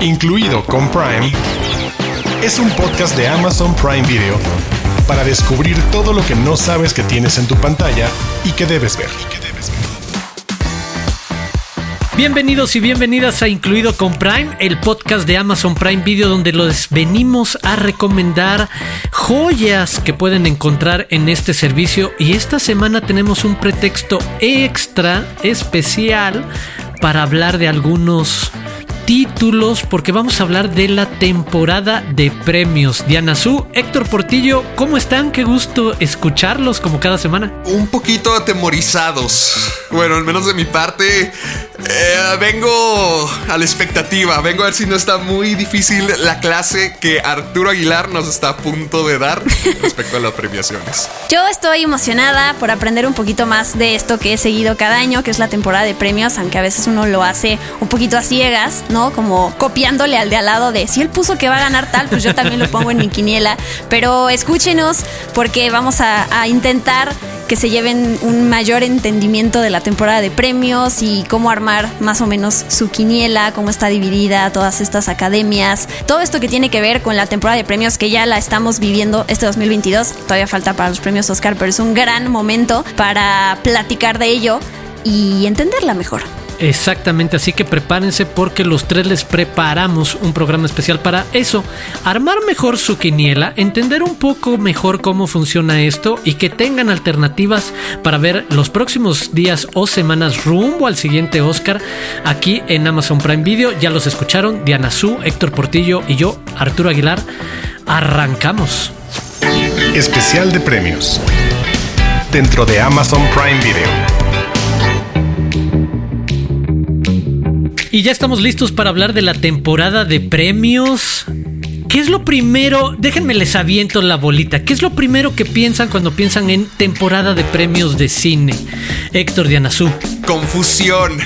incluido con Prime, es un podcast de Amazon Prime Video para descubrir todo lo que no sabes que tienes en tu pantalla y que debes ver. Bienvenidos y bienvenidas a Incluido con Prime, el podcast de Amazon Prime Video donde les venimos a recomendar joyas que pueden encontrar en este servicio y esta semana tenemos un pretexto extra especial para hablar de algunos títulos porque vamos a hablar de la temporada de premios. Diana Su, Héctor Portillo, ¿cómo están? Qué gusto escucharlos como cada semana. Un poquito atemorizados. Bueno, al menos de mi parte, eh, vengo a la expectativa. Vengo a ver si no está muy difícil la clase que Arturo Aguilar nos está a punto de dar respecto a las premiaciones. Yo estoy emocionada por aprender un poquito más de esto que he seguido cada año, que es la temporada de premios, aunque a veces uno lo hace un poquito a ciegas, ¿no? Como copiándole al de al lado de si él puso que va a ganar tal, pues yo también lo pongo en mi quiniela. Pero escúchenos porque vamos a, a intentar que se lleven un mayor entendimiento de la temporada de premios y cómo armar más o menos su quiniela, cómo está dividida, todas estas academias, todo esto que tiene que ver con la temporada de premios que ya la estamos viviendo este 2022. Todavía falta para los premios Oscar, pero es un gran momento para platicar de ello y entenderla mejor. Exactamente, así que prepárense porque los tres les preparamos un programa especial para eso. Armar mejor su quiniela, entender un poco mejor cómo funciona esto y que tengan alternativas para ver los próximos días o semanas rumbo al siguiente Oscar aquí en Amazon Prime Video. Ya los escucharon, Diana Su, Héctor Portillo y yo, Arturo Aguilar. Arrancamos. Especial de premios. Dentro de Amazon Prime Video. Y ya estamos listos para hablar de la temporada de premios. ¿Qué es lo primero? Déjenme les aviento la bolita. ¿Qué es lo primero que piensan cuando piensan en temporada de premios de cine? Héctor Dianazú. Confusión.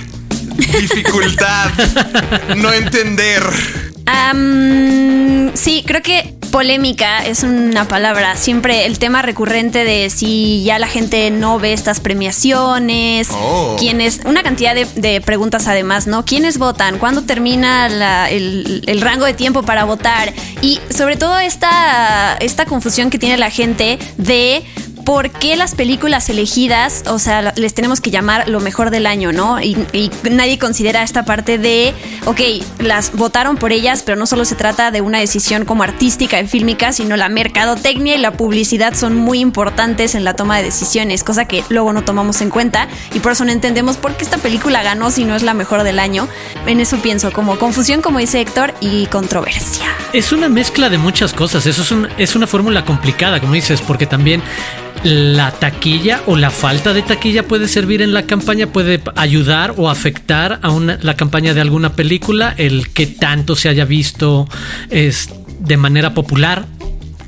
Dificultad. no entender. sí, creo que polémica es una palabra. Siempre el tema recurrente de si ya la gente no ve estas premiaciones, oh. quiénes, una cantidad de, preguntas además, ¿no? ¿Quiénes votan? ¿Cuándo termina el, el, rango de tiempo para votar? Y sobre todo esta, esta confusión que tiene la gente de por qué las películas elegidas, o sea, les tenemos que llamar lo mejor del año, ¿no? Y, nadie considera esta parte de, ok, las votaron por ellas, pero no solo se trata de una decisión como artística y fílmica, sino la mercadotecnia y la publicidad son muy importantes en la toma de decisiones, cosa que luego no tomamos en cuenta y por eso no entendemos por qué esta película ganó si no es la mejor del año. En eso pienso, como confusión, como dice Héctor, y controversia. Es una mezcla de muchas cosas, eso es, es una fórmula complicada, como dices, porque también la taquilla o la falta de taquilla puede servir en la campaña, puede ayudar o afectar a una, la campaña de alguna película, el que tanto se haya visto es de manera popular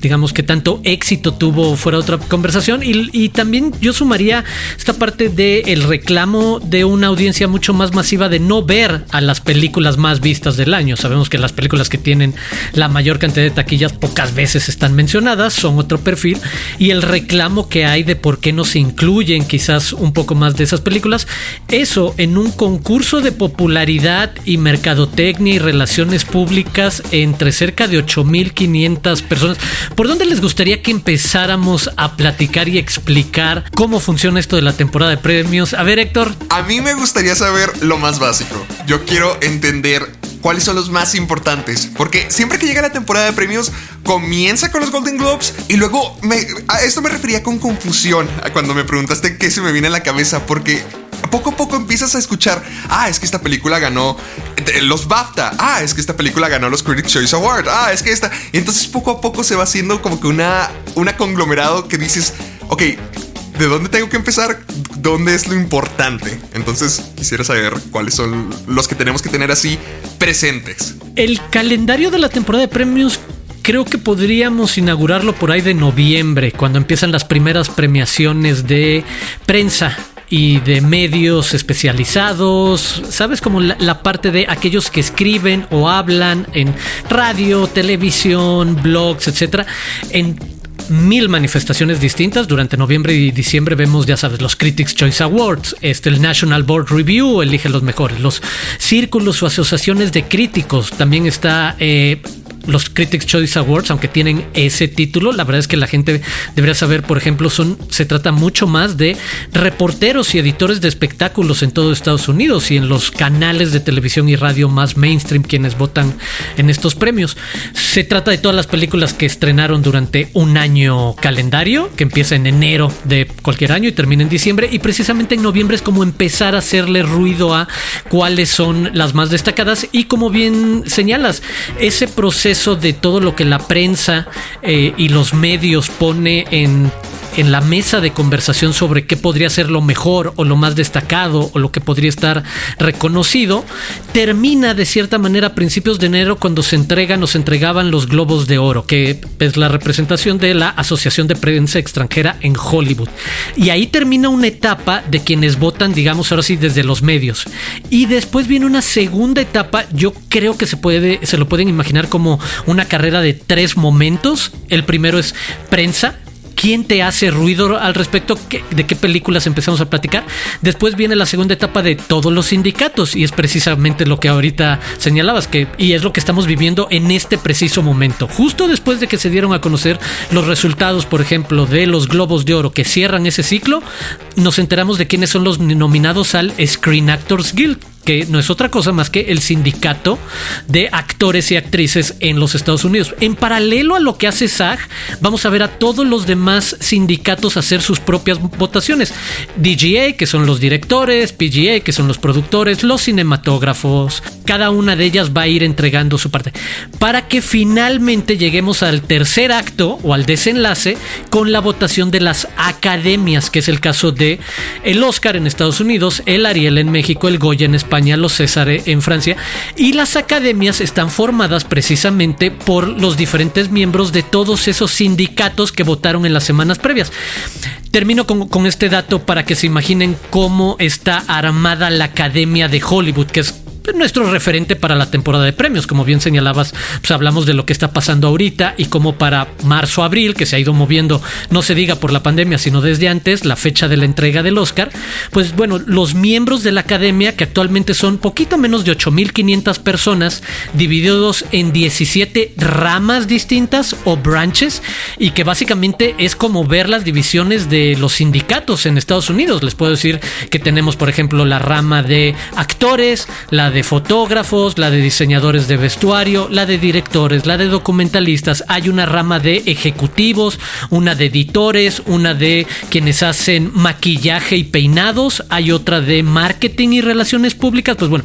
digamos que tanto éxito tuvo fuera otra conversación. Y, también yo sumaría esta parte del reclamo de una audiencia mucho más masiva de no ver a las películas más vistas del año. Sabemos que las películas que tienen la mayor cantidad de taquillas pocas veces están mencionadas, son otro perfil. Y el reclamo que hay de por qué no se incluyen quizás un poco más de esas películas, eso en un concurso de popularidad y mercadotecnia y relaciones públicas entre cerca de 8500 personas ¿Por dónde les gustaría que empezáramos a platicar y explicar cómo funciona esto de la temporada de premios? A ver, Héctor. A mí me gustaría saber lo más básico. Yo quiero entender cuáles son los más importantes. Porque siempre que llega la temporada de premios, comienza con los Golden Globes y luego me, a esto me refería con confusión cuando me preguntaste qué se me viene a la cabeza. Porque poco a poco empiezas a escuchar, ah, es que esta película ganó eh, los BAFTA, ah, es que esta película ganó los Critics Choice Award, ah, es que esta. Y entonces poco a poco se va haciendo como que una, una conglomerado que dices, ok, ¿de dónde tengo que empezar? ¿Dónde es lo importante? Entonces quisiera saber cuáles son los que tenemos que tener así presentes. El calendario de la temporada de premios creo que podríamos inaugurarlo por ahí de noviembre, cuando empiezan las primeras premiaciones de prensa y de medios especializados, ¿sabes? Como la, parte de aquellos que escriben o hablan en radio, televisión, blogs, etcétera, mil manifestaciones distintas. Durante noviembre y diciembre vemos, ya sabes, los Critics Choice Awards, este, el National Board Review elige los mejores, los círculos o asociaciones de críticos. También está eh, los Critics Choice Awards, aunque tienen ese título, la verdad es que la gente debería saber, por ejemplo, son, se trata mucho más de reporteros y editores de espectáculos en todo Estados Unidos y en los canales de televisión y radio más mainstream quienes votan en estos premios. Se trata de todas las películas que estrenaron durante un año calendario, que empieza en enero de cualquier año y termina en diciembre, y precisamente en noviembre es como empezar a hacerle ruido a cuáles son las más destacadas y como bien señalas, ese proceso de todo lo que la prensa eh, y los medios pone en en la mesa de conversación sobre qué podría ser lo mejor o lo más destacado o lo que podría estar reconocido, termina de cierta manera a principios de enero cuando se entregan o se entregaban los Globos de Oro, que es la representación de la Asociación de Prensa Extranjera en Hollywood. Y ahí termina una etapa de quienes votan, digamos ahora sí, desde los medios. Y después viene una segunda etapa, yo creo que se puede, se lo pueden imaginar como una carrera de tres momentos. El primero es prensa, quién te hace ruido al respecto, de qué películas empezamos a platicar. Después viene la segunda etapa de todos los sindicatos y es precisamente lo que ahorita señalabas que y es lo que estamos viviendo en este preciso momento. Justo después de que se dieron a conocer los resultados, por ejemplo, de los Globos de Oro que cierran ese ciclo, nos enteramos de quiénes son los nominados al Screen Actors Guild que no es otra cosa más que el sindicato de actores y actrices en los Estados Unidos. En paralelo a lo que hace SAG, vamos a ver a todos los demás sindicatos hacer sus propias votaciones. DGA, que son los directores, PGA, que son los productores, los cinematógrafos, cada una de ellas va a ir entregando su parte. Para que finalmente lleguemos al tercer acto o al desenlace con la votación de las academias, que es el caso de el Oscar en Estados Unidos, el Ariel en México, el Goya en España, los César en Francia, y las academias están formadas precisamente por los diferentes miembros de todos esos sindicatos que votaron en las semanas previas. Termino con, con este dato para que se imaginen cómo está armada la Academia de Hollywood, que es nuestro referente para la temporada de premios. Como bien señalabas, pues hablamos de lo que está pasando ahorita y como para marzo, abril, que se ha ido moviendo, no se diga por la pandemia, sino desde antes, la fecha de la entrega del Oscar, pues bueno, los miembros de la academia, que actualmente son poquito menos de 8.500 personas, divididos en 17 ramas distintas o branches, y que básicamente es como ver las divisiones de los sindicatos en Estados Unidos. Les puedo decir que tenemos, por ejemplo, la rama de actores, la de fotógrafos, la de diseñadores de vestuario, la de directores, la de documentalistas. Hay una rama de ejecutivos, una de editores, una de quienes hacen maquillaje y peinados, hay otra de marketing y relaciones públicas, pues bueno,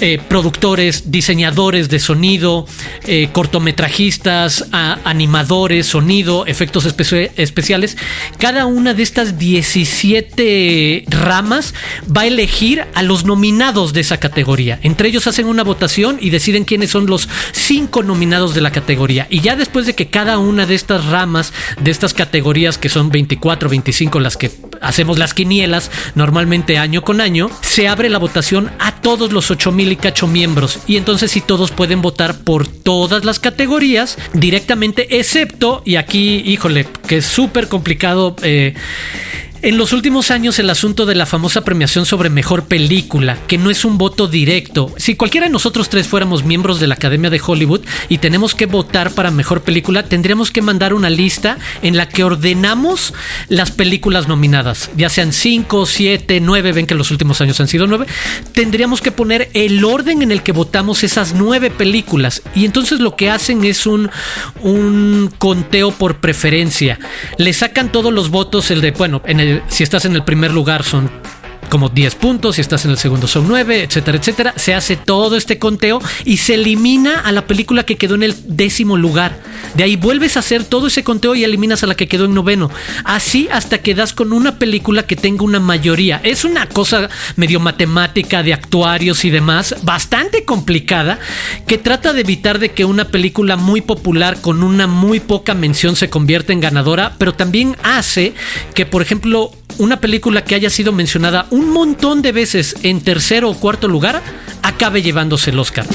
eh, productores, diseñadores de sonido, eh, cortometrajistas, animadores, sonido, efectos especiales. Cada una de estas 17 ramas va a elegir a los nominados de esa categoría. Entre ellos hacen una votación y deciden quiénes son los cinco nominados de la categoría. Y ya después de que cada una de estas ramas, de estas categorías, que son 24, 25, las que hacemos las quinielas normalmente año con año, se abre la votación a todos los 8 mil y cacho miembros. Y entonces si todos pueden votar por todas las categorías directamente, excepto, y aquí, híjole, que es súper complicado. Eh, en los últimos años el asunto de la famosa premiación sobre mejor película, que no es un voto directo. Si cualquiera de nosotros tres fuéramos miembros de la Academia de Hollywood y tenemos que votar para mejor película, tendríamos que mandar una lista en la que ordenamos las películas nominadas, ya sean 5, 7, 9, ven que los últimos años han sido 9, tendríamos que poner el orden en el que votamos esas nueve películas. Y entonces lo que hacen es un, un conteo por preferencia. Le sacan todos los votos, el de, bueno, en el si estás en el primer lugar son como 10 puntos, si estás en el segundo son 9, etcétera, etcétera. Se hace todo este conteo y se elimina a la película que quedó en el décimo lugar. De ahí vuelves a hacer todo ese conteo y eliminas a la que quedó en noveno. Así hasta que das con una película que tenga una mayoría. Es una cosa medio matemática de actuarios y demás, bastante complicada, que trata de evitar de que una película muy popular con una muy poca mención se convierta en ganadora, pero también hace que, por ejemplo, una película que haya sido mencionada un montón de veces en tercero o cuarto lugar acabe llevándose el Oscar.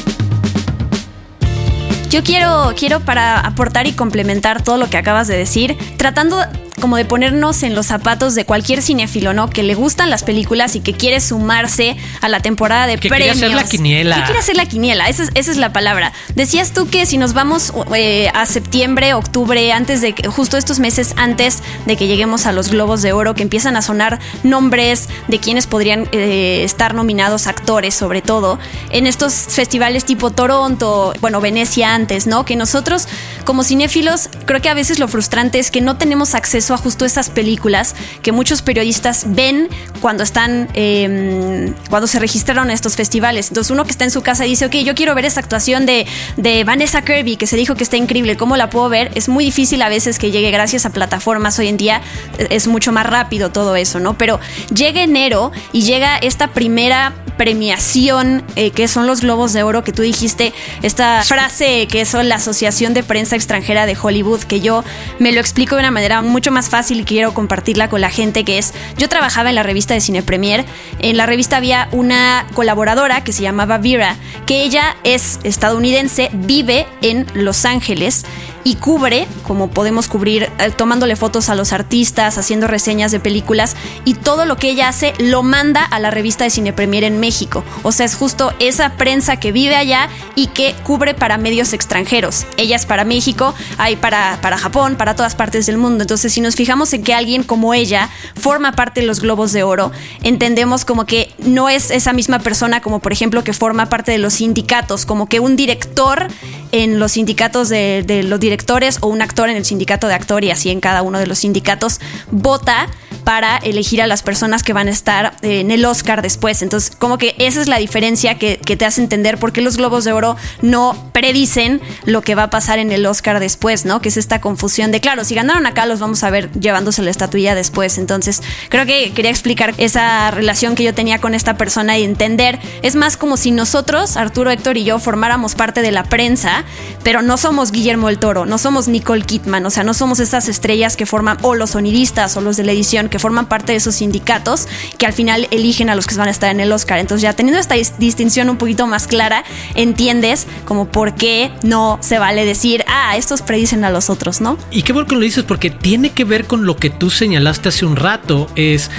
Yo quiero, quiero para aportar y complementar todo lo que acabas de decir, tratando como de ponernos en los zapatos de cualquier cinéfilo, ¿no? Que le gustan las películas y que quiere sumarse a la temporada de que premios. Quiere hacer la quiniela. Que quiere hacer la quiniela, esa es, esa es la palabra. Decías tú que si nos vamos eh, a septiembre, octubre, antes de que, justo estos meses antes de que lleguemos a los Globos de Oro, que empiezan a sonar nombres de quienes podrían eh, estar nominados, actores sobre todo, en estos festivales tipo Toronto, bueno, Venecia antes, ¿no? Que nosotros como cinéfilos, creo que a veces lo frustrante es que no tenemos acceso a justo esas películas que muchos periodistas ven cuando están, em, cuando se registraron a estos festivales. Entonces uno que está en su casa dice, ok, yo quiero ver esa actuación de, de Vanessa Kirby, que se dijo que está increíble, ¿cómo la puedo ver? Es muy difícil a veces que llegue gracias a plataformas. Hoy en día eh, es mucho más rápido todo eso, ¿no? Pero llega enero y llega esta primera premiación eh, que son los Globos de Oro que tú dijiste, esta frase que es la Asociación de Prensa Extranjera de Hollywood, que yo me lo explico de una manera mucho más fácil y quiero compartirla con la gente, que es, yo trabajaba en la revista de Cine Premier, en la revista había una colaboradora que se llamaba Vera, que ella es estadounidense, vive en Los Ángeles y cubre, como podemos cubrir, eh, tomándole fotos a los artistas, haciendo reseñas de películas y todo lo que ella hace lo manda a la revista de Cine Premier en México. O sea, es justo esa prensa que vive allá y que cubre para medios extranjeros. Ella es para México, hay para, para Japón, para todas partes del mundo. Entonces, si nos fijamos en que alguien como ella forma parte de los Globos de Oro, entendemos como que no es esa misma persona como por ejemplo que forma parte de los sindicatos, como que un director en los sindicatos de, de los directores o un actor en el sindicato de actor y así en cada uno de los sindicatos vota para elegir a las personas que van a estar eh, en el Oscar después. Entonces, como que esa es la diferencia que, que, te hace entender por qué los Globos de Oro no predicen lo que va a pasar en el Oscar después, ¿no? Que es esta confusión de, claro, si ganaron acá, los vamos a ver llevándose la estatuilla después. Entonces, creo que quería explicar esa relación que yo tenía con esta persona y entender. Es más como si nosotros, Arturo, Héctor y yo, formáramos parte de la prensa, pero no somos Guillermo el Toro, no somos Nicole Kidman, o sea, no somos esas estrellas que forman, o los sonidistas o los de la edición que forman parte de esos sindicatos que al final eligen a los que van a estar en el Oscar. Entonces ya teniendo esta distinción un poquito más clara, entiendes como por qué no se vale decir, ah, estos predicen a los otros, ¿no? Y qué bueno que lo dices porque tiene que ver con lo que tú señalaste hace un rato, es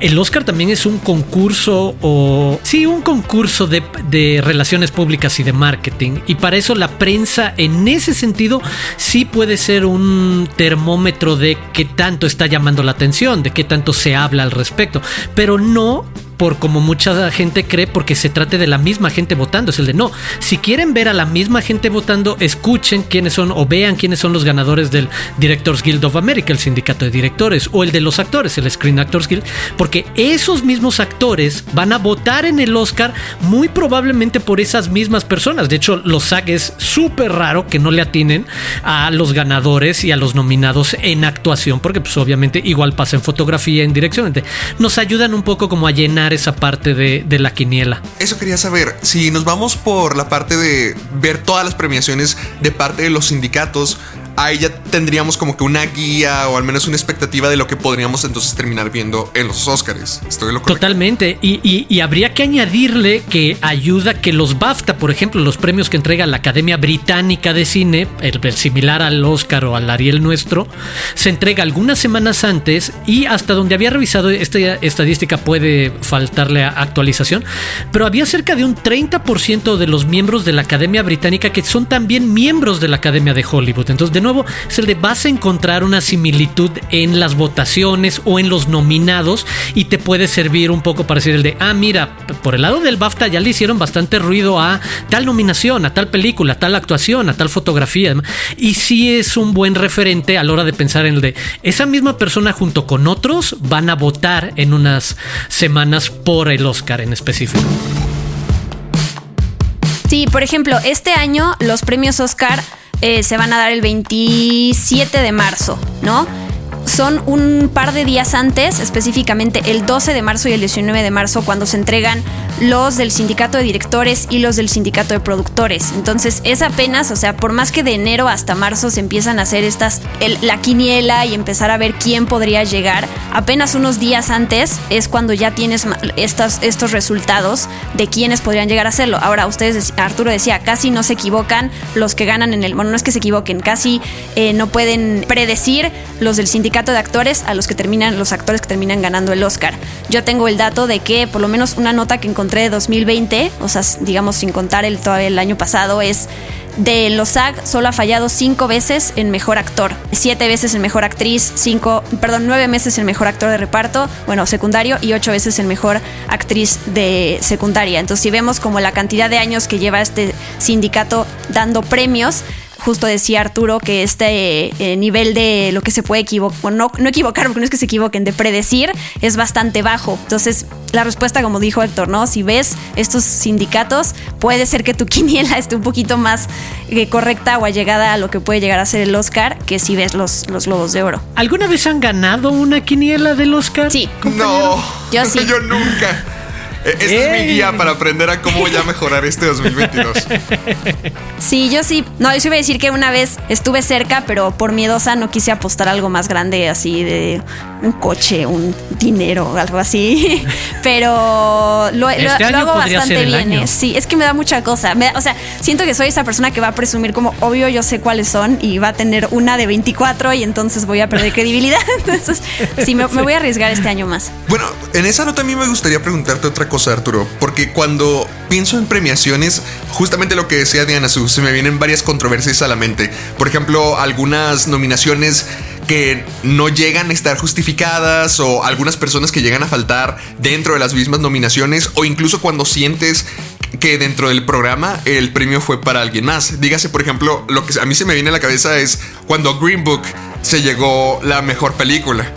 el Oscar también es un concurso o sí, un concurso de, de relaciones públicas y de marketing y para eso la prensa en ese sentido sí puede ser un termómetro de qué tanto está llamando la atención, de qué tanto se habla al respecto, pero no por como mucha gente cree porque se trate de la misma gente votando. Es el de no. Si quieren ver a la misma gente votando, escuchen quiénes son o vean quiénes son los ganadores del Directors Guild of America, el sindicato de directores, o el de los actores, el Screen Actors Guild, porque esos mismos actores van a votar en el Oscar muy probablemente por esas mismas personas. De hecho, los SAG es súper raro que no le atinen a los ganadores y a los nominados en actuación, porque pues obviamente igual pasa en fotografía, en dirección. Nos ayudan un poco como a llenar esa parte de, de, la quiniela. Eso quería saber. Si nos vamos por la parte de ver todas las premiaciones de parte de los sindicatos, ahí ya tendríamos como que una guía o al menos una expectativa de lo que podríamos entonces terminar viendo en los Oscars. Estoy loco. Totalmente. Y, y, habría que añadirle que ayuda que los BAFTA, por ejemplo, los premios que entrega la Academia Británica de Cine, el, similar al Oscar o al Ariel nuestro, se entrega algunas semanas antes y hasta donde había revisado esta estadística puede faltarle actualización, pero había cerca de un 30% de los miembros de la Academia Británica que son también miembros de la Academia de Hollywood. Entonces, de nuevo, es el de vas a encontrar una similitud en las votaciones o en los nominados y te puede servir un poco para decir el de, ah, mira, por el lado del BAFTA ya le hicieron bastante ruido a tal nominación, a tal película, a tal actuación, a tal fotografía. Y sí es un buen referente a la hora de pensar en el de, esa misma persona junto con otros van a votar en unas semanas por el Oscar en específico. Sí, por ejemplo, este año los premios Oscar eh, se van a dar el 27 de marzo, ¿no? Son un par de días antes, específicamente el 12 de marzo y el 19 de marzo, cuando se entregan los del sindicato de directores y los del sindicato de productores. Entonces es apenas, o sea, por más que de enero hasta marzo se empiezan a hacer estas, la quiniela y empezar a ver quién podría llegar, apenas unos días antes es cuando ya tienes estas, estos resultados de quiénes podrían llegar a hacerlo. Ahora, ustedes, Arturo decía, casi no se equivocan los que ganan en el, bueno, no es que se equivoquen, casi eh, no pueden predecir los del sindicato de actores a los que terminan, los actores que terminan ganando el Oscar. Yo tengo el dato de que por lo menos una nota que encontré de 2020, o sea, digamos sin contar el, todavía el año pasado, es de los SAG solo ha fallado cinco veces en mejor actor, siete veces en mejor actriz, cinco, perdón, nueve veces en mejor actor de reparto, bueno, secundario, y ocho veces en mejor actriz de secundaria. Entonces, si vemos como la cantidad de años que lleva este sindicato dando premios, justo decía Arturo que este eh, nivel de lo que se puede equivocar, no, no equivocar porque no es que se equivoquen, de predecir es bastante bajo. Entonces, la respuesta, como dijo Héctor, ¿no? Si ves estos sindicatos, puede ser que tu quiniela esté un poquito más eh, correcta o allegada a lo que puede llegar a ser el Oscar que si ves los, los Globos de Oro. ¿Alguna vez han ganado una quiniela del Oscar? Sí. No, yo sí. Yo nunca. Esta es mi guía para aprender a cómo ya mejorar este 2022. Sí, yo sí. No, yo sí iba a decir que una vez estuve cerca, pero por miedosa no quise apostar algo más grande, así de un coche, un dinero, algo así. Pero lo, este hago bastante bien. Sí, es que me da mucha cosa. o sea, siento que soy esa persona que va a presumir como, obvio, yo sé cuáles son y va a tener una de 24 y entonces voy a perder credibilidad. Entonces, sí, me, me voy a arriesgar este año más. Bueno, en esa nota a mí me gustaría preguntarte otra cosa cosa, Arturo, porque cuando pienso en premiaciones, justamente lo que decía Diana Su, se me vienen varias controversias a la mente. Por ejemplo, algunas nominaciones que no llegan a estar justificadas o algunas personas que llegan a faltar dentro de las mismas nominaciones o incluso cuando sientes que dentro del programa el premio fue para alguien más. Dígase, por ejemplo, lo que a mí se me viene a la cabeza es cuando Green Book se llegó la mejor película.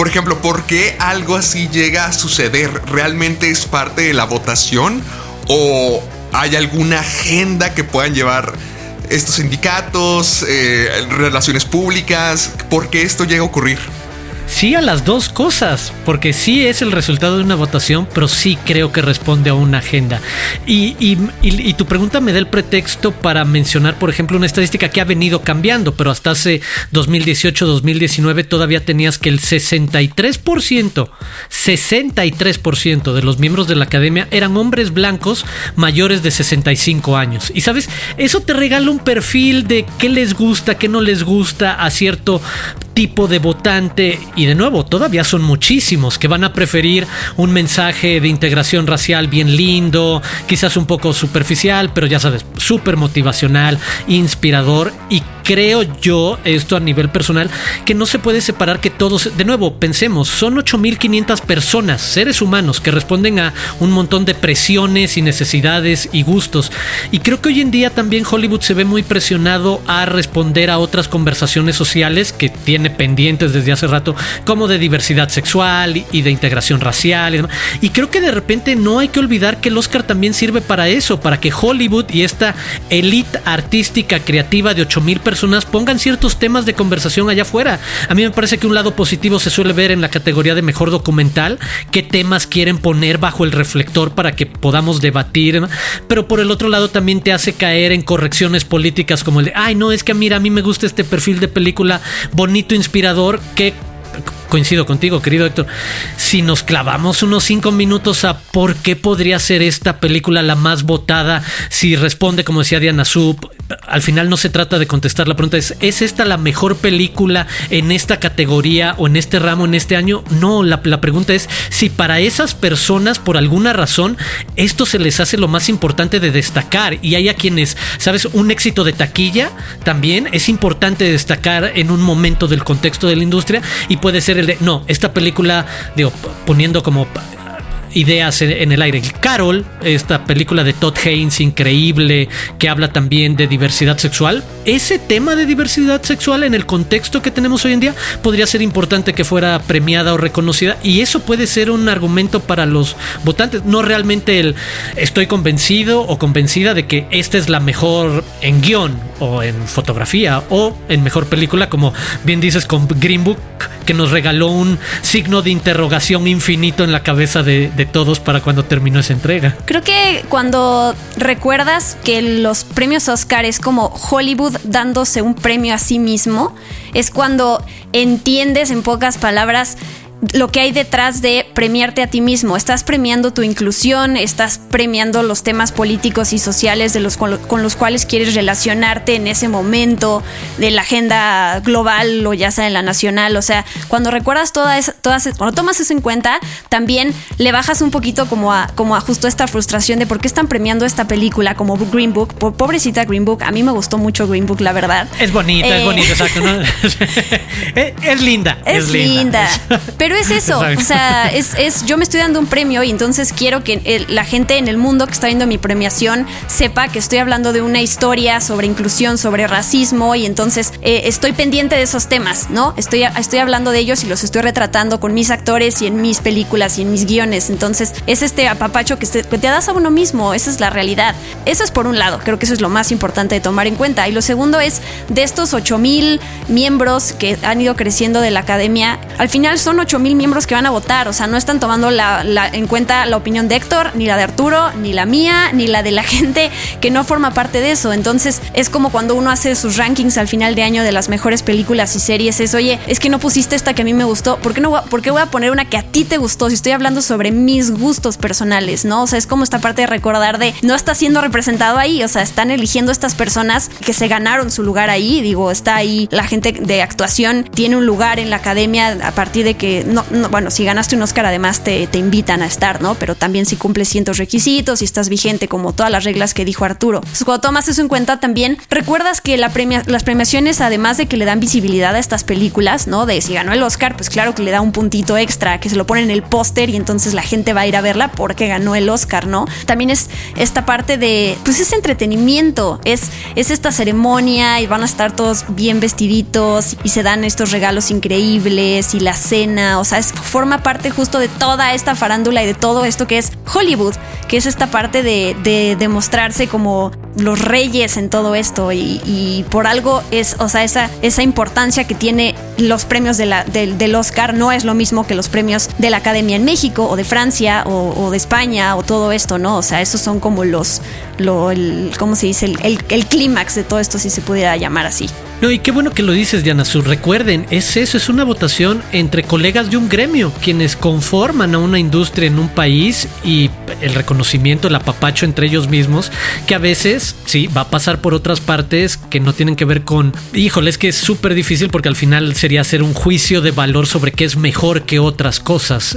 Por ejemplo, ¿por qué algo así llega a suceder? ¿Realmente es parte de la votación? ¿O hay alguna agenda que puedan llevar estos sindicatos, eh, relaciones públicas? ¿Por qué esto llega a ocurrir? Sí a las dos cosas, porque sí es el resultado de una votación, pero sí creo que responde a una agenda. Y, tu pregunta me da el pretexto para mencionar, por ejemplo, una estadística que ha venido cambiando, pero hasta hace 2018-2019 todavía tenías que el 63%, 63% de los miembros de la academia eran hombres blancos mayores de 65 años. Y sabes, eso te regala un perfil de qué les gusta, qué no les gusta a cierto tipo de votante y de nuevo todavía son muchísimos que van a preferir un mensaje de integración racial bien lindo, quizás un poco superficial, pero ya sabes, súper motivacional, inspirador y creo yo, esto a nivel personal, que no se puede separar que todos, de nuevo, pensemos, son 8.500 personas, seres humanos, que responden a un montón de presiones y necesidades y gustos. Y creo que hoy en día también Hollywood se ve muy presionado a responder a otras conversaciones sociales que tiene pendientes desde hace rato, como de diversidad sexual y de integración racial. Y, creo que de repente no hay que olvidar que el Oscar también sirve para eso, para que Hollywood y esta elite artística creativa de 8.000 personas pongan ciertos temas de conversación allá afuera. A mí me parece que un lado positivo se suele ver en la categoría de mejor documental, qué temas quieren poner bajo el reflector para que podamos debatir, pero por el otro lado también te hace caer en correcciones políticas como el de, ay, no, es que mira, a mí me gusta este perfil de película bonito, inspirador, que coincido contigo, querido Héctor. Si nos clavamos unos cinco minutos a por qué podría ser esta película la más votada, si responde, como decía Diana Sub, al final no se trata de contestar la pregunta, es, ¿es esta la mejor película en esta categoría o en este ramo en este año? No, la, la pregunta es si para esas personas, por alguna razón, esto se les hace lo más importante de destacar. Y hay a quienes, ¿sabes? Un éxito de taquilla también es importante destacar en un momento del contexto de la industria y puede ser no, esta película, digo, poniendo como ideas en, el aire. Carol, esta película de Todd Haynes increíble que habla también de diversidad sexual, ese tema de diversidad sexual en el contexto que tenemos hoy en día podría ser importante que fuera premiada o reconocida y eso puede ser un argumento para los votantes, no realmente el estoy convencido o convencida de que esta es la mejor en guion o en fotografía o en mejor película, como bien dices con Green Book, que nos regaló un signo de interrogación infinito en la cabeza de, todos para cuando terminó esa entrega. Creo que cuando recuerdas que los premios Oscar es como Hollywood dándose un premio a sí mismo, es cuando entiendes en pocas palabras lo que hay detrás de premiarte a ti mismo. Estás premiando tu inclusión, estás premiando los temas políticos y sociales de los, con, los cuales quieres relacionarte en ese momento de la agenda global o ya sea en la nacional. O sea, cuando recuerdas todas, todas cuando tomas eso en cuenta, también le bajas un poquito como a, como a justo esta frustración de por qué están premiando esta película como Green Book. Pobrecita Green Book, a mí me gustó mucho Green Book, la verdad. Es bonita, es Eh, bonita, exacto. ¿no? es, es linda. Es, linda. Pero es eso. O sea, es, es, yo me estoy dando un premio y entonces quiero que el- la gente en el mundo que está viendo mi premiación sepa que estoy hablando de una historia sobre inclusión, sobre racismo y entonces eh, estoy pendiente de esos temas, ¿no? Estoy, estoy hablando de ellos y los estoy retratando con mis actores y en mis películas y en mis guiones. Entonces es este apapacho que, que te das a uno mismo. Esa es la realidad. Eso es por un lado. Creo que eso es lo más importante de tomar en cuenta. Y lo segundo es de estos 8000 miembros que han ido creciendo de la academia, al final son 8000 miembros que van a votar. O sea, no están tomando en cuenta la opinión de Héctor, ni la de Arturo, ni la mía, ni la de la gente que no forma parte de eso. Entonces es como cuando uno hace sus rankings al final de año de las mejores películas y series. Es, oye, es que no pusiste esta que a mí me gustó. ¿Por qué, no por qué voy a poner una que a ti te gustó? Si estoy hablando sobre mis gustos personales, ¿no? O sea, es como esta parte de recordar de no está siendo representado ahí. O sea, están eligiendo estas personas que se ganaron su lugar ahí. Digo, está ahí la gente de actuación, tiene un lugar en la academia a partir de que, no, no, bueno, si ganaste un Oscar, además te, te invitan a estar, ¿no? Pero también si cumples ciertos requisitos y estás vigente, como todas las reglas que dijo Arturo. Cuando tomas eso en cuenta, también recuerdas que las premiaciones, además de que le dan visibilidad a estas películas, ¿no? De si ganó el Oscar, pues claro que le da un puntito extra, que se lo ponen en el póster y entonces la gente va a ir a verla porque ganó el Oscar, ¿no? También es esta parte de, pues es entretenimiento, es, es esta ceremonia y van a estar todos bien vestiditos y se dan estos regalos increíbles y la cena, o sea, es, forma parte justo de toda esta farándula y de todo esto que es Hollywood, que es esta parte de, de demostrarse como los reyes en todo esto y, por algo es, o sea, esa, esa importancia que tiene los premios de del- Oscar no es lo mismo que los premios de la Academia en México o de Francia o, de España o todo esto, ¿no? O sea, esos son como los, lo, el, ¿cómo se dice? El, el clímax de todo esto, si se pudiera llamar así. No, y qué bueno que lo dices, Diana Sur. Recuerden, es eso, es una votación entre colegas de un gremio, quienes conforman a una industria en un país y el reconocimiento, el apapacho entre ellos mismos, que a veces, sí, va a pasar por otras partes que no tienen que ver con. Híjole, es que es súper difícil porque al final sería hacer un juicio de valor sobre qué es mejor que otras cosas.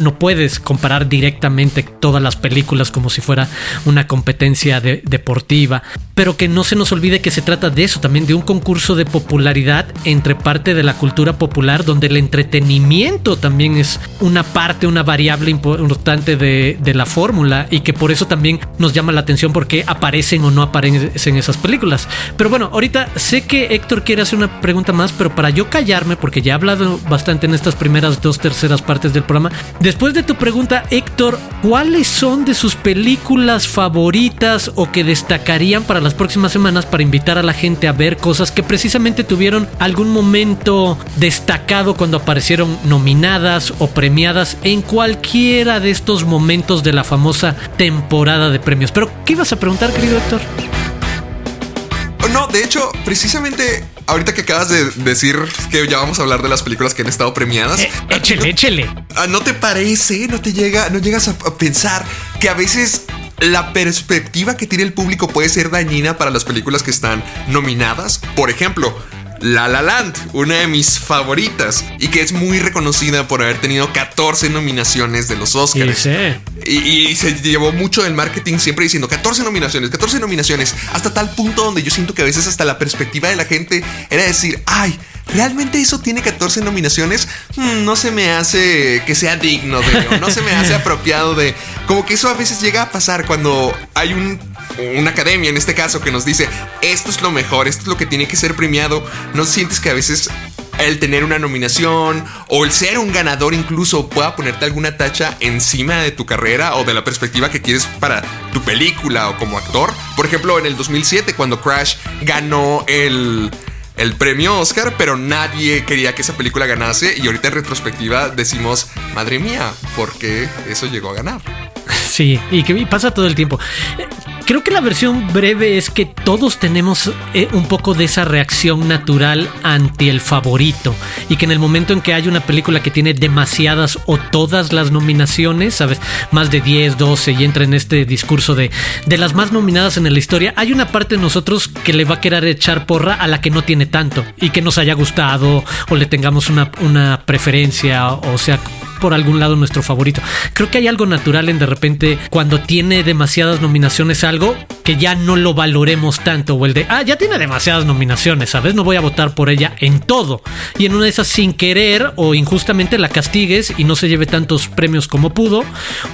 No puedes comparar directamente todas las películas como si fuera una competencia de- deportiva, pero que no se nos olvide que se trata de eso, también de un concurso de popularidad entre parte de la cultura popular, donde el entretenimiento también es una parte, una variable importante de, de la fórmula y que por eso también nos llama la atención porque aparecen o no aparecen esas películas. Pero bueno, ahorita sé que Héctor quiere hacer una pregunta más, pero para yo callarme, porque ya he hablado bastante en estas primeras dos terceras partes del programa, después de tu pregunta, Héctor, ¿cuáles son de sus películas favoritas o que destacarían para las próximas semanas para invitar a la gente a ver cosas que precisamente tuvieron algún momento destacado cuando aparecieron nominadas o premiadas en cualquiera de estos momentos de la famosa temporada de premios? Pero, ¿qué ibas a preguntar, querido Héctor? No, de hecho, precisamente ahorita que acabas de decir que ya vamos a hablar de las películas que han estado premiadas. Eh, échele, échele. Ah, ¿No te parece? ¿No te llega, no llegas a, a pensar que a veces la perspectiva que tiene el público puede ser dañina para las películas que están nominadas? Por ejemplo, La La Land, una de mis favoritas y que es muy reconocida por haber tenido 14 nominaciones de los Oscars. Sí, sí. Y, y se llevó mucho del marketing siempre diciendo 14 nominaciones, 14 nominaciones, hasta tal punto donde yo siento que a veces hasta la perspectiva de la gente era decir, ay, ¿realmente eso tiene 14 nominaciones? Hmm, no se me hace que sea digno de, no se me hace apropiado de, como que eso a veces llega a pasar cuando hay un, una academia en este caso que nos dice, esto es lo mejor, esto es lo que tiene que ser premiado, ¿no sientes que a veces el tener una nominación o el ser un ganador incluso pueda ponerte alguna tacha encima de tu carrera o de la perspectiva que quieres para tu película o como actor. Por ejemplo, en el 2007 cuando Crash ganó el el premio Oscar, pero nadie quería que esa película ganase y ahorita en retrospectiva decimos, madre mía, ¿por qué eso llegó a ganar? Sí, y que pasa todo el tiempo. Creo que la versión breve es que todos tenemos eh, un poco de esa reacción natural ante el favorito. Y que en el momento en que hay una película que tiene demasiadas o todas las nominaciones, sabes, más de 10, 12 y entra en este discurso de, de las más nominadas en la historia, hay una parte de nosotros que le va a querer echar porra a la que no tiene tanto y que nos haya gustado o le tengamos una, una preferencia o sea por algún lado nuestro favorito. Creo que hay algo natural en de repente cuando tiene demasiadas nominaciones algo que ya no lo valoremos tanto o el de, ah, ya tiene demasiadas nominaciones, ¿sabes? No voy a votar por ella en todo. Y en una de esas sin querer o injustamente la castigues y no se lleve tantos premios como pudo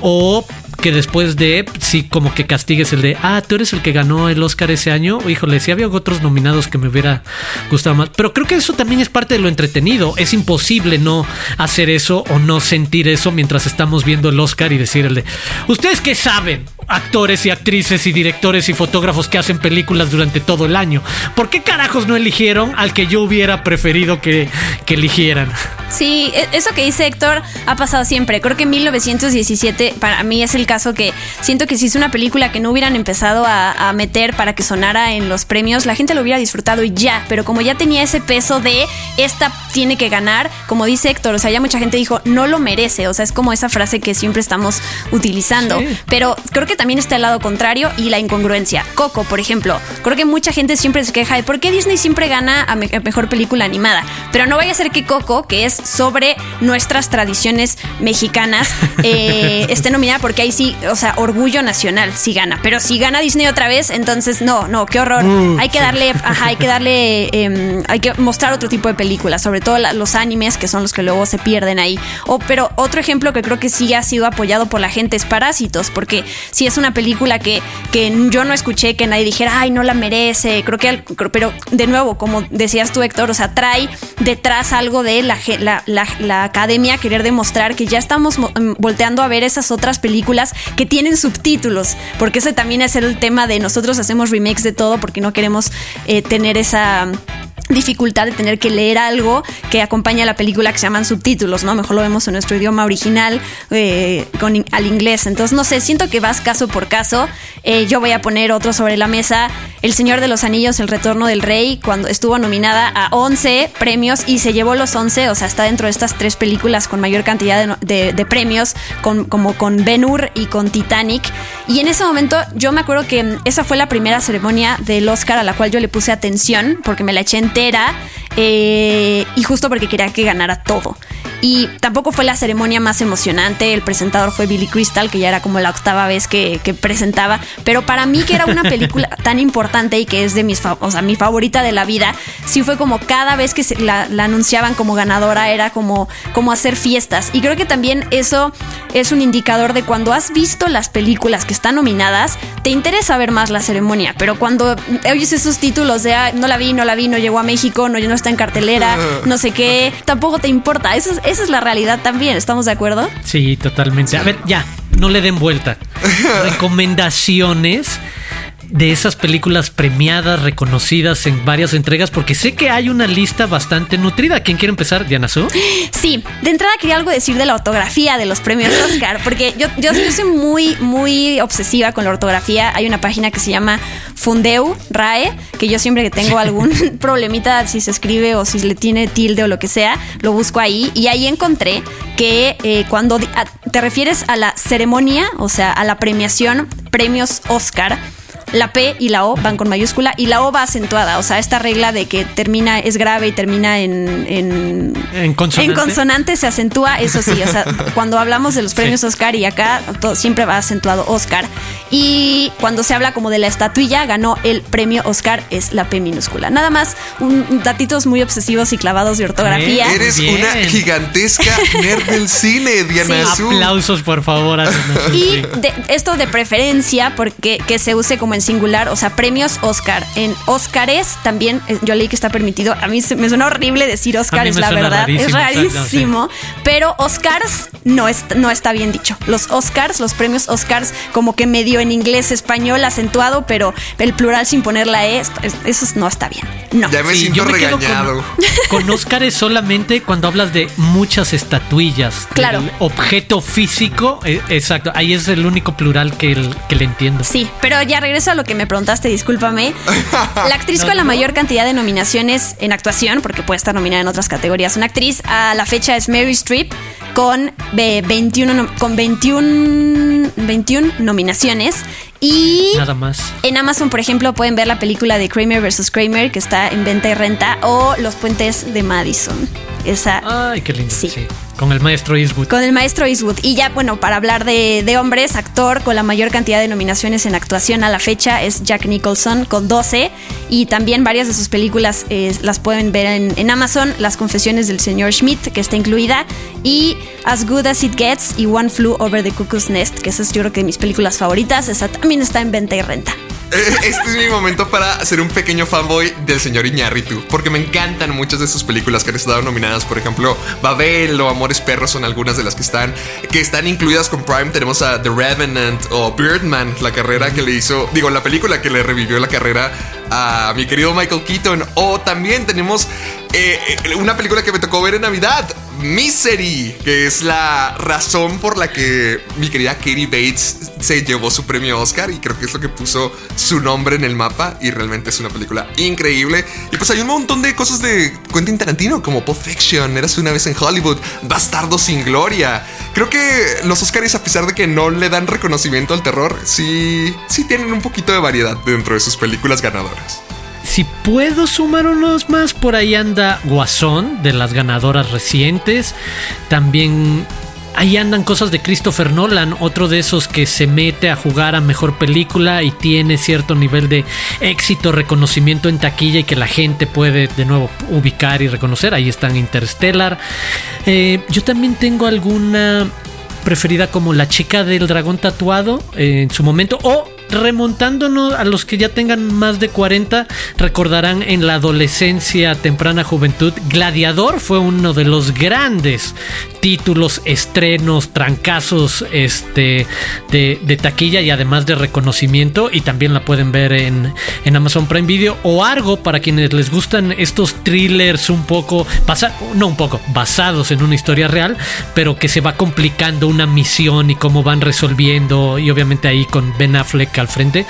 o que después de, sí, como que castigues el de, ah, tú eres el que ganó el Oscar ese año. Híjole, si había otros nominados que me hubiera gustado más. Pero creo que eso también es parte de lo entretenido. Es imposible no hacer eso o no sentir eso mientras estamos viendo el Oscar y decir el de, ¿ustedes qué saben? Actores y actrices y directores y fotógrafos que hacen películas durante todo el año. ¿Por qué carajos no eligieron al que yo hubiera preferido que, que eligieran? Sí, e, eso que dice Héctor ha pasado siempre. Creo que 1917 para mí es el caso que siento que si es una película que no hubieran empezado a, meter para que sonara en los premios, la gente lo hubiera disfrutado y ya, pero como ya tenía ese peso de esta tiene que ganar, como dice Héctor, o sea, ya mucha gente dijo, no lo merece, o sea, es como esa frase que siempre estamos utilizando, pero creo que también está el lado contrario y la incongruencia. Coco, por ejemplo, creo que mucha gente siempre se queja de por qué Disney siempre gana a, mejor película animada, pero no vaya a ser que Coco, que es sobre nuestras tradiciones mexicanas, eh, esté nominada porque hay sí, o sea, orgullo nacional, si gana. Pero si gana Disney otra vez, entonces no, no, qué horror. Hay que darle, ajá, hay que darle, em, hay que mostrar otro tipo de películas, sobre todo los animes, que son los que luego se pierden ahí. O, pero otro ejemplo que creo que sí ha sido apoyado por la gente es Parásitos, porque si es una película que, que yo no escuché que nadie dijera, ay, no la merece, creo que, pero de nuevo, como decías tú, Héctor, o sea, trae detrás algo de la, la, la, academia querer demostrar que ya estamos em, volteando a ver esas otras películas que tienen subtítulos, porque ese también es el tema de nosotros hacemos remakes de todo porque no queremos eh, tener esa dificultad de tener que leer algo que acompaña a la película que se llaman subtítulos, ¿no? Mejor lo vemos en nuestro idioma original eh, con, al inglés. Entonces, no sé, siento que vas caso por caso. Eh, yo voy a poner otro sobre la mesa. El Señor de los Anillos, El Retorno del Rey, cuando estuvo nominada a 11 premios y se llevó los 11, o sea, está dentro de estas tres películas con mayor cantidad de, premios, con, como con Ben Hur y con Titanic. Y en ese momento yo me acuerdo que esa fue la primera ceremonia del Oscar a la cual yo le puse atención porque me la eché en eh, y justo porque quería que ganara todo. Y tampoco fue la ceremonia más emocionante. El presentador fue Billy Crystal, que ya era como la octava vez que, presentaba. Pero para mí, que era una película tan importante y que es de mis, o sea, mi favorita de la vida, sí fue como cada vez que se la, anunciaban como ganadora, era como, como hacer fiestas. Y creo que también eso es un indicador de cuando has visto las películas que están nominadas, te interesa ver más la ceremonia. Pero cuando oyes esos títulos de ah, no la vi, no la vi, no llegó a México, no, no está en cartelera, no sé qué, tampoco te importa. Eso es, esa es la realidad también, ¿estamos de acuerdo? Sí, totalmente. A ver, ya, no le den vuelta. Recomendaciones de esas películas premiadas, reconocidas en varias entregas? Porque sé que hay una lista bastante nutrida. ¿Quién quiere empezar, Diana Su? Sí, de entrada quería algo decir de la ortografía de los premios Oscar, porque yo, yo, soy muy, muy obsesiva con la ortografía. Hay una página que se llama Fundeu RAE, que yo siempre que tengo algún problemita, si se escribe o si le tiene tilde o lo que sea, lo busco ahí. Y ahí encontré que eh, cuando te refieres a la ceremonia, o sea, a la premiación premios Oscar, la P y la O van con mayúscula y la O va acentuada. O sea, esta regla de que termina, es grave y termina en, en, consonante. se acentúa, eso sí. O sea, cuando hablamos de los premios Oscar y acá todo, siempre va acentuado Oscar. Y cuando se habla como de la estatuilla, ganó el premio Oscar, es la P minúscula. Nada más, un, datitos muy obsesivos y clavados de ortografía. Eres una gigantesca nerd del cine, Diana Aplausos, por favor. y esto de preferencia, porque que se use como en singular, o sea, premios Oscar. En Oscars también, eh, yo leí que está permitido. A mí me suena horrible decir Oscar, es la verdad. es rarísimo. Pero Oscars no, no está bien dicho. Los Oscars, los premios Oscars, como que medio en inglés, español, acentuado, pero el plural sin poner la E, eso no está bien. No. Ya me siento regañado. Con, Oscar es solamente cuando hablas de muchas estatuillas. Claro. El objeto físico, eh, exacto. Ahí es el único plural que, que le entiendo. Sí, pero ya regreso a lo que me preguntaste, discúlpame. La actriz con la mayor cantidad de nominaciones en actuación, porque puede estar nominada en otras categorías, una actriz a la fecha es Mary Streep con 21, con 21, 21 nominaciones. Y nada más. En Amazon, por ejemplo, pueden ver la película de Kramer vs. Kramer que está en venta y renta o Los puentes de Madison. Esa. Ay, qué lindo. sí. Con el maestro Eastwood. Con el maestro Eastwood. Y ya, bueno, para hablar de, hombres, actor con la mayor cantidad de nominaciones en actuación a la fecha es Jack Nicholson con 12. Y también varias de sus películas eh, las pueden ver en, Amazon. Las confesiones del señor Schmidt, que está incluida. Y As Good As It Gets y One Flew Over the Cuckoo's Nest, que esa es yo creo que de mis películas favoritas. Esa también está en venta y renta. Este es mi momento para ser un pequeño fanboy del señor Iñárritu, porque me encantan muchas de sus películas que han estado nominadas. Por ejemplo, Babel o Amores Perros son algunas de las que están, que están incluidas con Prime. Tenemos a The Revenant o Birdman, la carrera que le hizo, digo, la película que le revivió la carrera a mi querido Michael Keaton. O también tenemos eh, eh, una película que me tocó ver en Navidad, Misery, que es la razón por la que mi querida Katie Bates se llevó su premio Oscar y creo que es lo que puso su nombre en el mapa y realmente es una película increíble. Y pues hay un montón de cosas de Quentin Tarantino como Pulp Fiction, Eras una vez en Hollywood, Bastardo sin Gloria. Creo que los Oscars a pesar de que no le dan reconocimiento al terror, sí, sí tienen un poquito de variedad dentro de sus películas ganadoras. Si puedo sumar unos más, por ahí anda Guasón, de las ganadoras recientes. También ahí andan cosas de Christopher Nolan, otro de esos que se mete a jugar a mejor película y tiene cierto nivel de éxito, reconocimiento en taquilla y que la gente puede de nuevo ubicar y reconocer. Ahí están Interstellar. Eh, yo también tengo alguna preferida como La chica del dragón tatuado eh, en su momento o remontándonos a los que ya tengan más de 40, recordarán en la adolescencia, temprana juventud, Gladiador fue uno de los grandes títulos, estrenos, trancazos este, de, taquilla y además de reconocimiento. Y también la pueden ver en, en Amazon Prime Video o Argo para quienes les gustan estos thrillers un poco, no un poco, basados en una historia real, pero que se va complicando una misión y cómo van resolviendo. Y obviamente ahí con Ben Affleck al frente.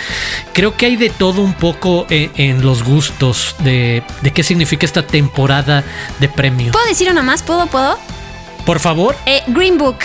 Creo que hay de todo un poco eh, en, los gustos de, qué significa esta temporada de premios. ¿Puedo decir una más? ¿Puedo? ¿Puedo? Por favor. Eh, Green Book.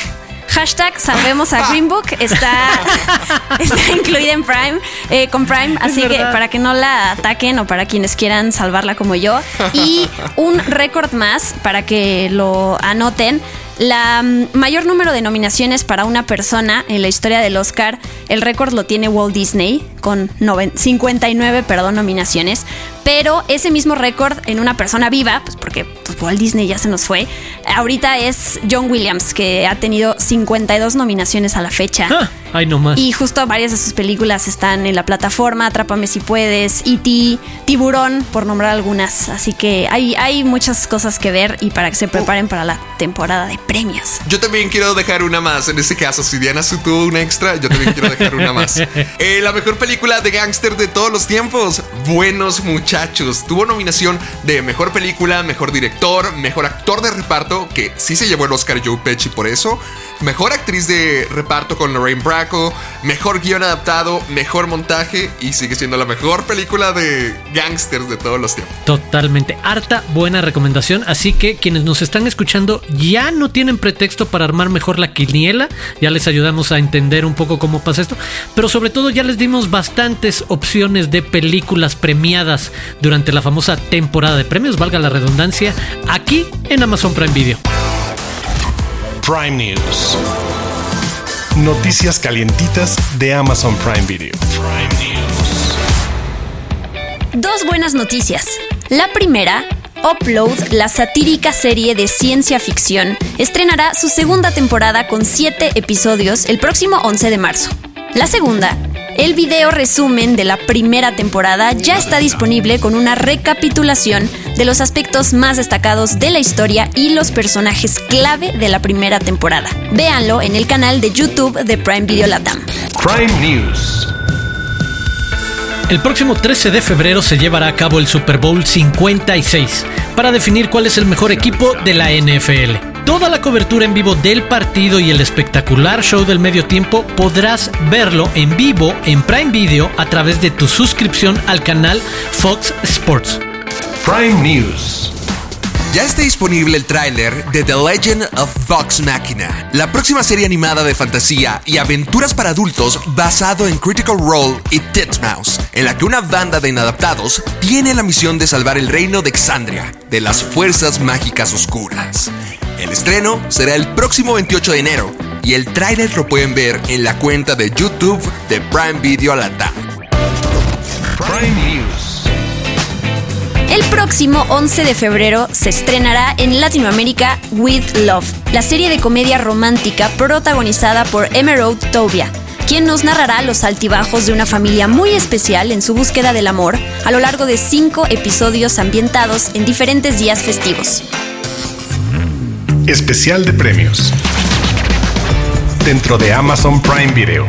Hashtag salvemos a Green Book está, está incluida en Prime, eh, con Prime, así que para que no la ataquen o para quienes quieran salvarla como yo. Y un récord más para que lo anoten. La mm, mayor número de nominaciones para una persona en la historia del Oscar, el récord lo tiene Walt Disney con 59 perdón, nominaciones, pero ese mismo récord en una persona viva, pues porque pues, Walt Disney ya se nos fue, ahorita es John Williams, que ha tenido 52 nominaciones a la fecha. Ah, ay, no más. Y justo varias de sus películas están en la plataforma, Atrápame si puedes, E.T., Tiburón, por nombrar algunas. Así que hay, hay muchas cosas que ver y para que se preparen para la temporada de premios. Yo también quiero dejar una más. En este caso, si Diana se tuvo una extra, yo también quiero dejar una más. Eh, la mejor película de gángster de todos los tiempos. Buenos muchachos. Tuvo nominación de mejor película, mejor director, mejor actor de reparto, que sí se llevó el Oscar Joe Pesci por eso. Mejor actriz de reparto con Lorraine Bracco, mejor guion adaptado, mejor montaje y sigue siendo la mejor película de gangsters de todos los tiempos. Totalmente, harta buena recomendación, así que quienes nos están escuchando ya no tienen pretexto para armar mejor la quiniela, ya les ayudamos a entender un poco cómo pasa esto, pero sobre todo ya les dimos bastantes opciones de películas premiadas durante la famosa temporada de premios, valga la redundancia, aquí en Amazon Prime Video. Prime News. Noticias calientitas de Amazon Prime Video. Prime News. Dos buenas noticias. La primera, Upload, la satírica serie de ciencia ficción, estrenará su segunda temporada con siete episodios el próximo 11 de marzo. La segunda, El video resumen de la primera temporada ya está disponible con una recapitulación de los aspectos más destacados de la historia y los personajes clave de la primera temporada. Véanlo en el canal de YouTube de Prime Video Latam. Prime News. El próximo 13 de febrero se llevará a cabo el Super Bowl 56 para definir cuál es el mejor equipo de la NFL. Toda la cobertura en vivo del partido y el espectacular show del medio tiempo podrás verlo en vivo en Prime Video a través de tu suscripción al canal Fox Sports. Prime News. Ya está disponible el tráiler de The Legend of Vox Machina, la próxima serie animada de fantasía y aventuras para adultos basado en Critical Role y Titmouse, en la que una banda de inadaptados tiene la misión de salvar el reino de Exandria de las fuerzas mágicas oscuras. El estreno será el próximo 28 de enero y el tráiler lo pueden ver en la cuenta de YouTube de Prime Video Latam. Prime News. El próximo 11 de febrero se estrenará en Latinoamérica With Love, la serie de comedia romántica protagonizada por Emerald Tobia, quien nos narrará los altibajos de una familia muy especial en su búsqueda del amor a lo largo de cinco episodios ambientados en diferentes días festivos. Especial de premios. Dentro de Amazon Prime Video.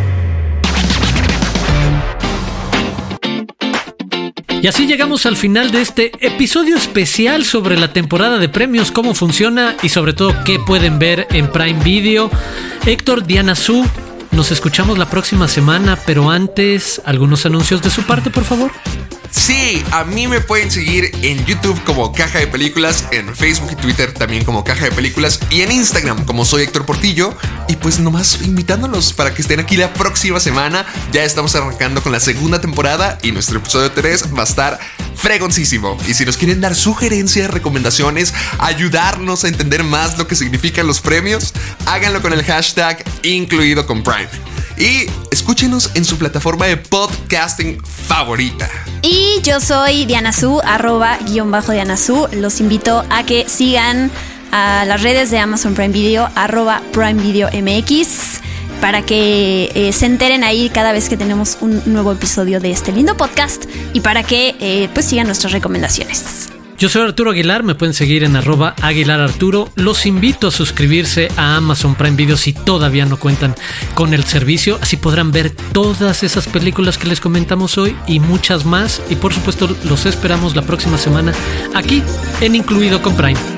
Y así llegamos al final de este episodio especial sobre la temporada de premios, cómo funciona y sobre todo qué pueden ver en Prime Video. Héctor, Diana Su, nos escuchamos la próxima semana, pero antes, algunos anuncios de su parte, por favor. Sí, a mí me pueden seguir en YouTube como Caja de Películas, en Facebook y Twitter también como Caja de Películas y en Instagram como soy Héctor Portillo. Y pues nomás invitándolos para que estén aquí la próxima semana. Ya estamos arrancando con la segunda temporada y nuestro episodio 3 va a estar fregoncísimo. Y si nos quieren dar sugerencias, recomendaciones, ayudarnos a entender más lo que significan los premios, háganlo con el hashtag incluido con Prime y escúchenos en su plataforma de podcasting favorita. Y yo soy Diana Su, arroba guion bajo Diana Su. Los invito a que sigan a las redes de Amazon Prime Video, arroba Prime Video MX, para que eh, se enteren ahí cada vez que tenemos un nuevo episodio de este lindo podcast y para que eh, pues sigan nuestras recomendaciones. Yo soy Arturo Aguilar, me pueden seguir en arroba Aguilar Arturo. Los invito a suscribirse a Amazon Prime Video si todavía no cuentan con el servicio. Así podrán ver todas esas películas que les comentamos hoy y muchas más. Y por supuesto los esperamos la próxima semana aquí en Incluido con Prime.